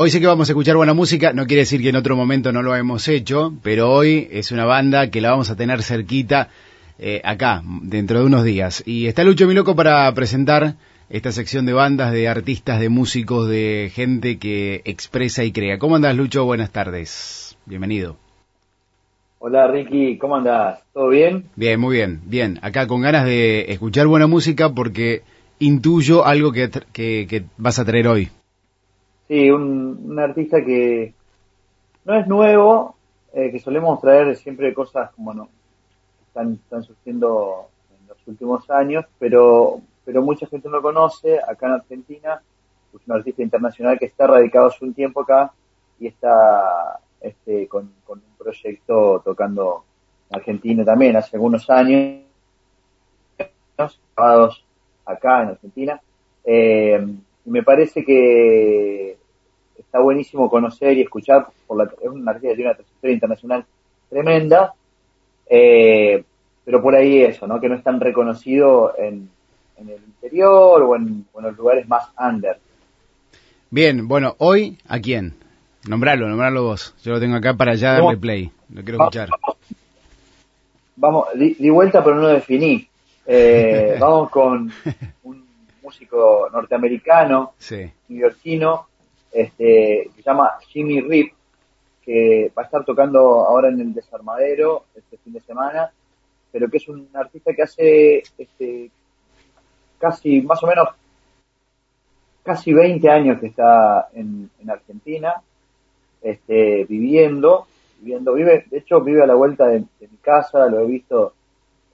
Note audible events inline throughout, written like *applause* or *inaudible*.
Hoy sé que vamos a escuchar buena música, no quiere decir que en otro momento no lo hemos hecho, pero hoy es una banda que la vamos a tener cerquita eh, acá, dentro de unos días. Y está Lucho Miloco para presentar esta sección de bandas, de artistas, de músicos, de gente que expresa y crea. ¿Cómo andas, Lucho? Buenas tardes. Bienvenido. Hola, Ricky. ¿Cómo andas? ¿Todo bien? Bien, muy bien. Bien. Acá con ganas de escuchar buena música porque intuyo algo que, que, vas a traer hoy. Sí, un, artista que no es nuevo, eh, que solemos traer siempre cosas como no están, están surgiendo en los últimos años, pero pero mucha gente no lo conoce acá en Argentina. Es un artista internacional que está radicado hace un tiempo acá y está este, con, un proyecto tocando en Argentina también hace algunos años, grabados acá en Argentina. Eh, y me parece que está buenísimo conocer y escuchar, por la, es un artista que tiene una trayectoria internacional tremenda, eh, pero por ahí eso, ¿no? que no es tan reconocido en, en el interior o en, los lugares más under. Bien, bueno, hoy, ¿a quién? Nombralo, nombralo vos. Yo lo tengo acá para ya darle play. Lo quiero escuchar. Vamos, di, vuelta, pero no lo definí. Eh, *laughs* vamos con un *laughs* músico norteamericano, sí. neoyorquino, este, que se llama Jimmy Rip, que va a estar tocando ahora en el Desarmadero este fin de semana, pero que es un artista que hace este, casi, más o menos, casi 20 años que está en, Argentina, este, viviendo, viviendo, vive, de hecho vive a la vuelta de, mi casa, lo he visto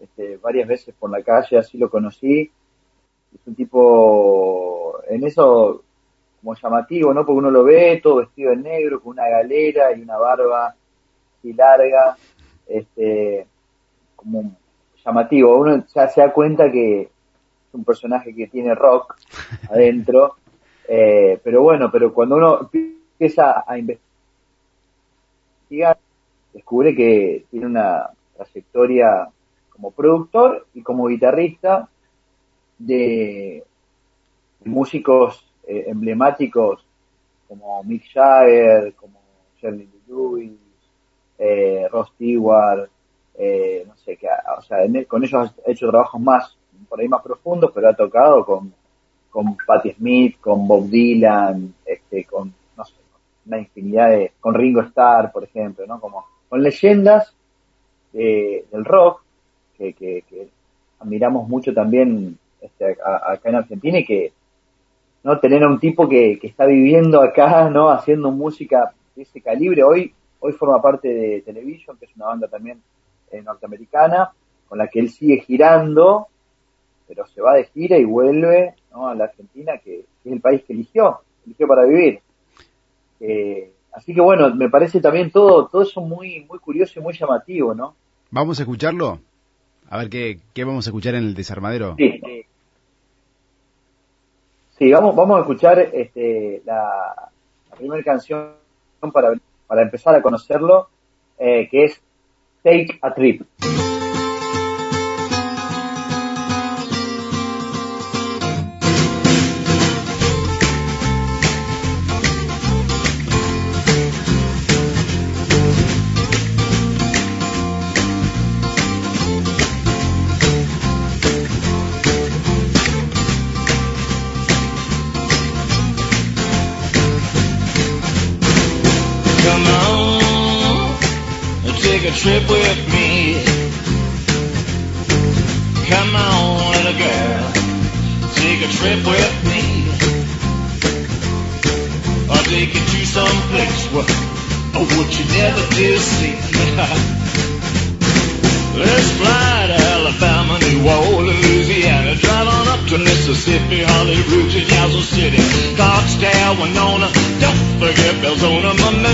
este, varias veces por la calle, así lo conocí, es un tipo, en eso, como llamativo, ¿no? Porque uno lo ve todo vestido de negro, con una galera y una barba así larga, este, como llamativo, uno ya se da cuenta que, un personaje que tiene rock *laughs* adentro, eh, pero bueno, pero cuando uno empieza a investigar, descubre que tiene una trayectoria como productor y como guitarrista de músicos eh, emblemáticos como Mick Jagger, como Jerry Lewis, eh, Ross Stewart, eh, no sé, que, o sea, con ellos ha hecho trabajos más por ahí más profundos, pero ha tocado con, con Patti Smith, con Bob Dylan, este, con, no sé, una infinidad de, con Ringo Starr, por ejemplo, ¿no? Como, con leyendas del rock, que, que, admiramos mucho también este, acá en Argentina y que, ¿no? Tener a un tipo que, que está viviendo acá, ¿no? Haciendo música de ese calibre, hoy, hoy forma parte de Television, que es una banda también eh, norteamericana, con la que él sigue girando, pero se va de gira y vuelve a la Argentina, que, es el país que eligió, eligió para vivir. Eh, así que bueno, me parece también todo, todo eso muy, muy curioso y muy llamativo, ¿no? ¿Vamos a escucharlo? A ver qué, qué vamos a escuchar en el desarmadero. Sí, sí. vamos, vamos a escuchar este, la, primera canción para, para empezar a conocerlo, eh, que es Take a Trip. Trip with me.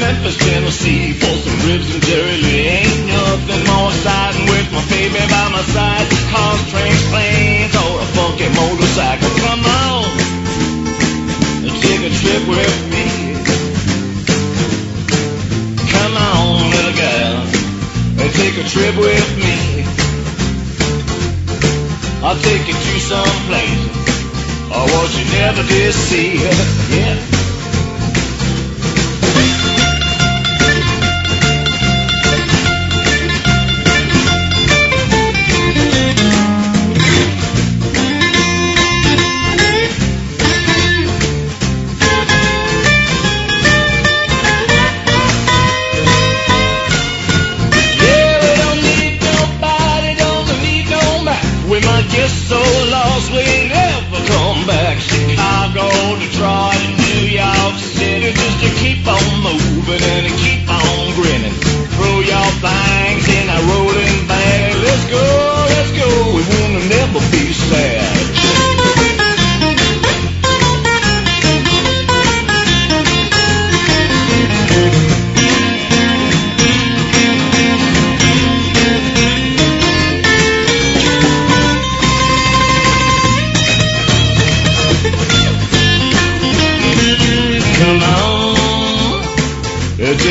Memphis, Tennessee, for some ribs and Jerry Lee. Ain't nothing more exciting with my baby by my side. Cars, trains, planes, or a funky motorcycle. Come on, take a trip with me. Come on, little girl, take a trip with me. I'll take you to some place, or what you never did see. *laughs* yeah.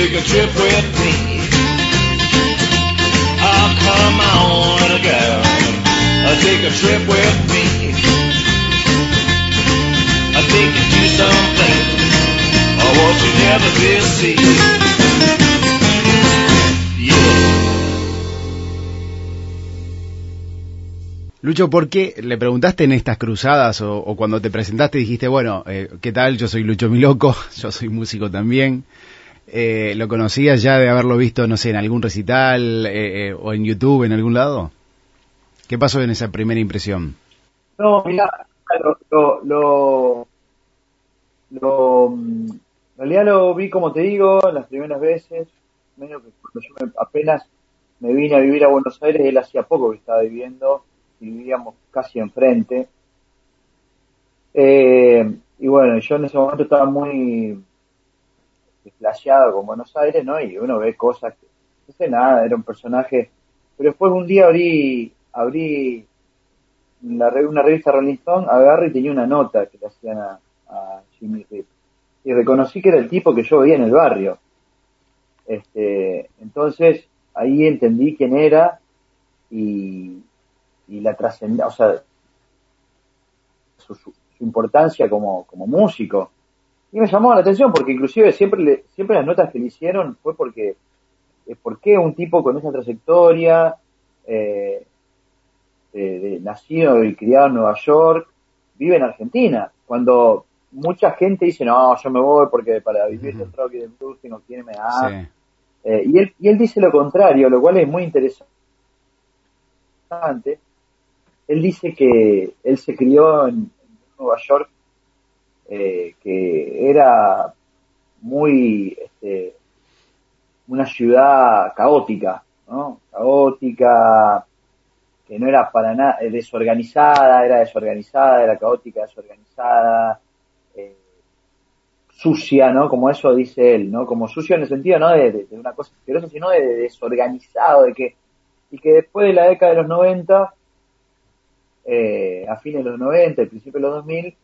Take a trip with me. Lucho, ¿por qué le preguntaste en estas cruzadas o, o cuando te presentaste dijiste, bueno, eh, ¿qué tal? Yo soy Lucho Miloco, *laughs* yo soy músico también. Eh, ¿Lo conocías ya de haberlo visto, no sé, en algún recital eh, eh, o en YouTube, en algún lado? ¿Qué pasó en esa primera impresión? No, mira, lo, lo, lo, mm, en realidad lo vi, como te digo, las primeras veces, medio que cuando yo me- apenas me vine a vivir a Buenos Aires, él hacía poco que estaba viviendo, y vivíamos casi enfrente. Eh, y bueno, yo en ese momento estaba muy desplaciado con Buenos Aires, ¿no? Y uno ve cosas que, no sé nada, era un personaje, pero después un día abrí, abrí la, una revista Rolling Stone, agarré y tenía una nota que le hacían a, Jimmy Reed. Y reconocí que era el tipo que yo veía en el barrio. Este, entonces, ahí entendí quién era y, la trascendencia, o sea, su importancia como, como músico. Y me llamó la atención porque inclusive siempre le, siempre las notas que le hicieron fue porque, eh, ¿por qué un tipo con esa trayectoria, eh, de- de- nacido y criado en Nueva York, vive en Argentina. Cuando mucha gente dice, no, yo me voy porque para vivir del rock y del blues tengo que irme a... Sí. Eh, y, él, y él dice lo contrario, lo cual es muy interesante. Él dice que él se crió en, en Nueva York, eh, que era muy este, una ciudad caótica, ¿no? Caótica, que no era para nada eh, desorganizada, era desorganizada, era caótica, desorganizada, eh, sucia, ¿no? Como eso dice él, ¿no? Como sucio en el sentido, no de, una cosa asquerosa, sino de, de desorganizado, de que, y que después de la década de los 90, eh, a fines de los 90, al principio de los 2000,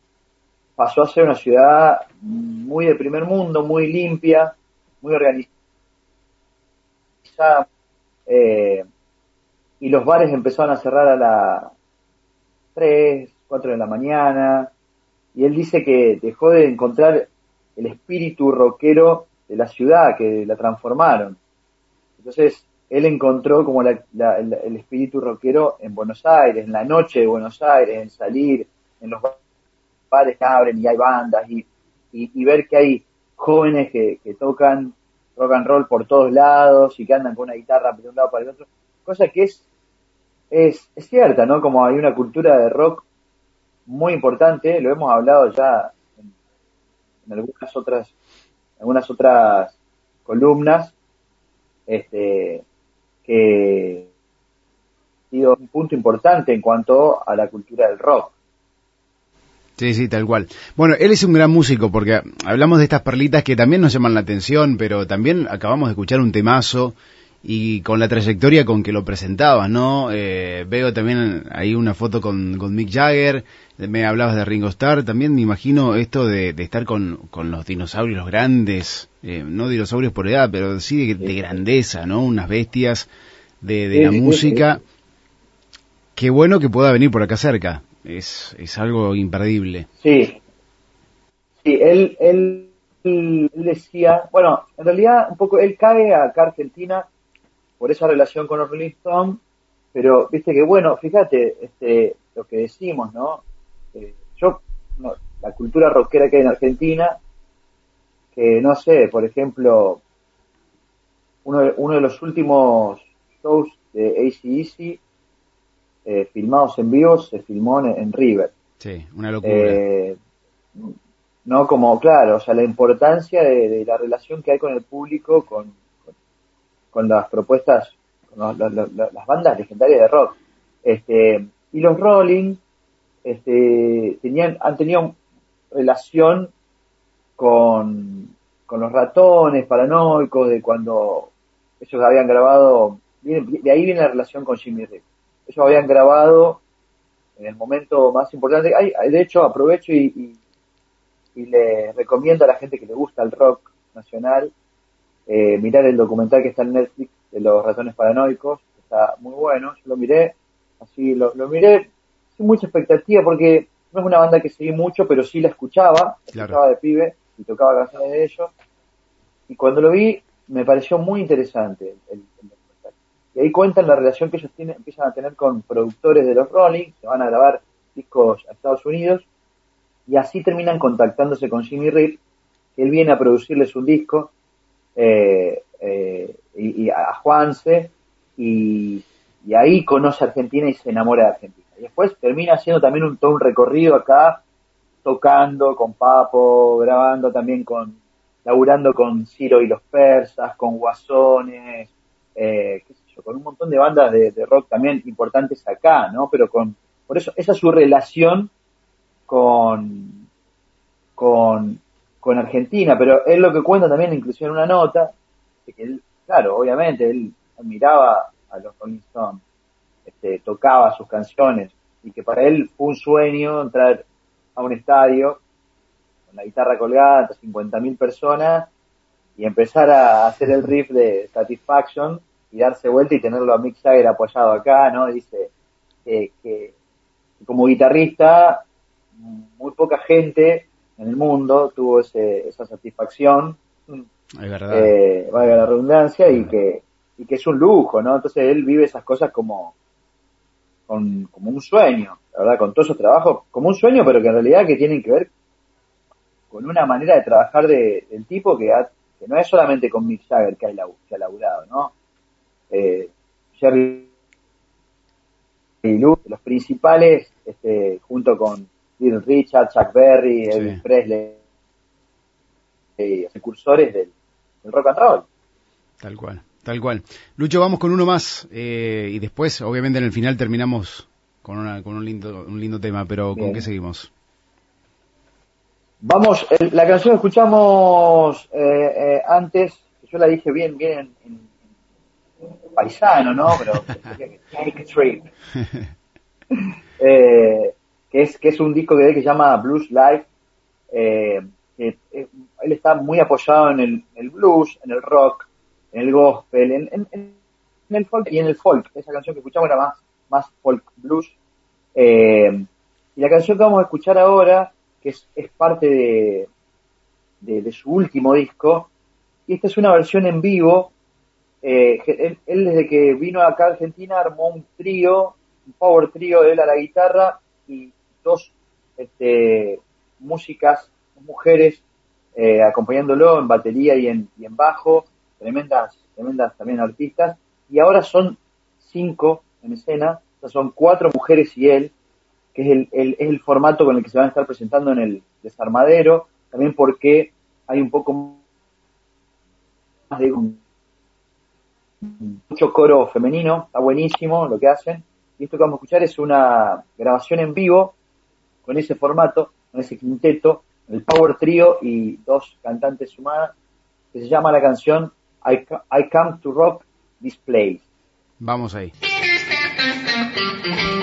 pasó a ser una ciudad muy de primer mundo, muy limpia, muy organizada, eh, y los bares empezaron a cerrar a las 3, 4 de la mañana, y él dice que dejó de encontrar el espíritu rockero de la ciudad, que la transformaron. Entonces, él encontró como la- la- el, el espíritu rockero en Buenos Aires, en la noche de Buenos Aires, en salir, en los bares que abren y hay bandas, y, y, ver que hay jóvenes que, que tocan rock and roll por todos lados y que andan con una guitarra de un lado para el otro, cosa que es, es, es cierta, ¿no? Como hay una cultura de rock muy importante, lo hemos hablado ya en, en algunas otras, algunas otras columnas, este, que ha sido un punto importante en cuanto a la cultura del rock. Sí, sí, tal cual. Bueno, él es un gran músico porque hablamos de estas perlitas que también nos llaman la atención, pero también acabamos de escuchar un temazo y con la trayectoria con que lo presentabas, ¿no? Eh, veo también ahí una foto con, con Mick Jagger, me hablabas de Ringo Starr, también me imagino esto de, de estar con, con los dinosaurios los grandes, eh, no dinosaurios por edad, pero sí de, de grandeza, ¿no? Unas bestias de, de la música. Qué bueno que pueda venir por acá cerca, es, es algo imperdible. Sí, sí, él, él, decía, bueno, en realidad un poco él cae acá Argentina por esa relación con los Rolling pero viste que bueno, fíjate, este, lo que decimos, ¿no? Eh, yo, no, la cultura rockera que hay en Argentina, que no sé, por ejemplo, uno uno de los últimos shows de ACDC eh, filmados en vivo se filmó en, en River. Sí, una locura. Eh, no como, claro, o sea, la importancia de, de la relación que hay con el público, con, con, con las propuestas, con los- la- la- la- las bandas legendarias de rock. Este, y los Rolling, este, tenían, han tenido relación con, con los ratones paranoicos de cuando ellos habían grabado, de ahí viene la relación con Jimmy Reed. Ellos habían grabado en el momento más importante. Hay- de hecho, aprovecho y, y, y le recomiendo a la gente que le gusta el rock nacional eh, mirar el documental que está en Netflix de los ratones paranoicos, está muy bueno, yo lo miré, así lo, lo miré sin mucha expectativa porque no es una banda que seguí mucho, pero sí la escuchaba, la Claro. escuchaba de pibe y tocaba canciones de ellos. Y cuando lo vi, me pareció muy interesante el. Y ahí cuentan la relación que ellos tienen, empiezan a tener con productores de los Rolling, que van a grabar discos a Estados Unidos, y así terminan contactándose con Jimmy Reed, que él viene a producirles un disco, eh, eh, y, a Juanse, y, y ahí conoce a Argentina y se enamora de Argentina. Y después termina haciendo también un, todo un recorrido acá, tocando con Papo, grabando también con, laburando con Ciro y los Persas, con Guasones, eh, qué con un montón de bandas de, rock también importantes acá, ¿no? Pero con, por eso, esa es su relación con, con, con Argentina, pero él lo que cuenta también, inclusive en una nota, de que él, claro, obviamente, él admiraba a los Rolling Stones, este, tocaba sus canciones, y que para él fue un sueño entrar a un estadio con la guitarra colgada ante 50.000 personas y empezar a hacer el riff de Satisfaction y darse vuelta y tenerlo a Mick Jagger apoyado acá, ¿no? Dice que, que como guitarrista muy poca gente en el mundo tuvo ese, esa satisfacción, Es verdad. eh, valga la redundancia, y que, y que es un lujo, ¿no? Entonces él vive esas cosas como, con, como un sueño, la verdad, con todos esos trabajos, como un sueño, pero que en realidad que tienen que ver con una manera de trabajar de, del tipo que, ha- que no es solamente con Mick Jagger que ha, que ha laburado, ¿no? Jerry y Lou, los principales, este, junto con Little Richard, Chuck Berry, Sí. Elvis Presley, precursores del, del rock and roll. Tal cual, tal cual. Lucho, vamos con uno más eh, y después, obviamente, en el final terminamos con, una, con un lindo, un lindo tema, pero ¿con Bien. qué seguimos? Vamos, el- la canción que escuchamos eh, eh, antes, yo la dije bien, bien en, en- en paisano, ¿no? Pero Take a Trip, eh, que es que es un disco de él que se llama Blues Life. eh, que, eh, él está muy apoyado en el, el blues, en el rock, en el gospel, en, en- en el folk y en el folk. Esa canción que escuchamos era más, más folk blues. Y la canción que vamos a escuchar ahora, que es, es parte de, de, de su último disco, y esta es una versión en vivo. Eh, él, desde que vino acá a Argentina armó un trío, un power trío él a la guitarra y dos este, músicas, mujeres, eh, acompañándolo en batería y en, y en bajo, tremendas, tremendas también artistas, y ahora son cinco en escena, o son cuatro mujeres y él, que es el, el- es el formato con el que se van a estar presentando en el desarmadero, también porque hay un poco más de un- mucho coro femenino, está buenísimo lo que hacen, y esto que vamos a escuchar es una grabación en vivo con ese formato, con ese quinteto, el Power Trio y dos cantantes sumadas, que se llama la canción I, I Come to Rock This Place. Vamos ahí. *laughs*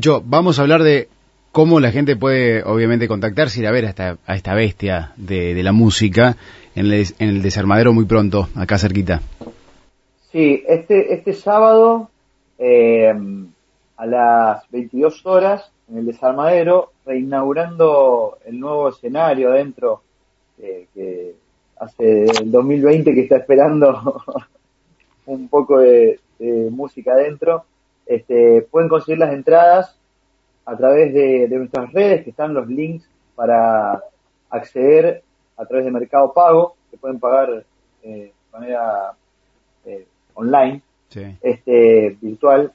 Lucho, vamos a hablar de cómo la gente puede, obviamente, contactarse y ir a ver a esta, a esta bestia de, la música en el, en el desarmadero muy pronto, acá cerquita. Sí, este, este sábado eh, a las 22 horas en el desarmadero, reinaugurando el nuevo escenario adentro eh, que hace el 2020 que está esperando *laughs* un poco de, de música adentro. Este, pueden conseguir las entradas a través de, de nuestras redes, que están los links para acceder a través de Mercado Pago, que pueden pagar eh, de manera eh, online, Sí. este, virtual.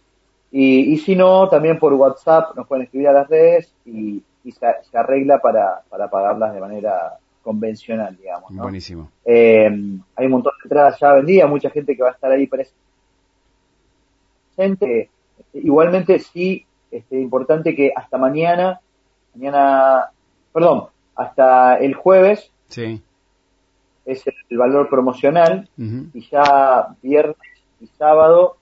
Y, y si no, también por WhatsApp nos pueden escribir a las redes y, y se, se arregla para, para pagarlas de manera convencional, digamos. ¿no? Buenísimo. Eh, hay un montón de entradas ya vendidas, mucha gente que va a estar ahí presente. Igualmente sí, este, importante que hasta mañana, mañana, perdón, hasta el jueves Sí. es el valor promocional y ya viernes y sábado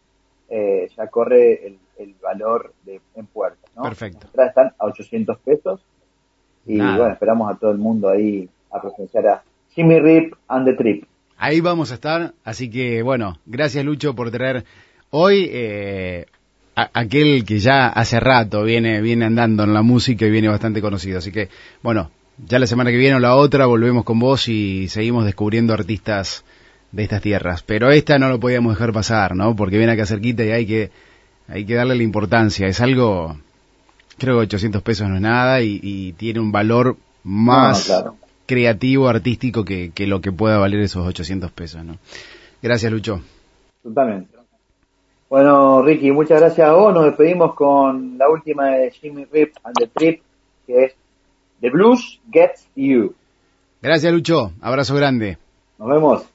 eh, ya corre el, el valor de, en puertas. ¿no? Perfecto. Las están a 800 pesos y Nada. bueno, esperamos a todo el mundo ahí a presenciar a Jimmy Rip and the Trip. Ahí vamos a estar, así que bueno, gracias Lucho por traer hoy eh, a- aquel que ya hace rato viene, viene andando en la música y viene bastante conocido. Así que bueno, ya la semana que viene o la otra volvemos con vos y seguimos descubriendo artistas de estas tierras. Pero esta no lo podíamos dejar pasar, ¿no? Porque viene acá cerquita y hay que, hay que darle la importancia. Es algo, creo que 800 pesos no es nada y, y tiene un valor más No, claro. creativo, artístico que, que lo que pueda valer esos 800 pesos, ¿no? Gracias, Lucho. Totalmente. Bueno, Ricky, muchas gracias a vos. Nos despedimos con la última de Jimmy Rip and the Trip, que es The Blues Gets You. Gracias, Lucho. Abrazo grande. Nos vemos.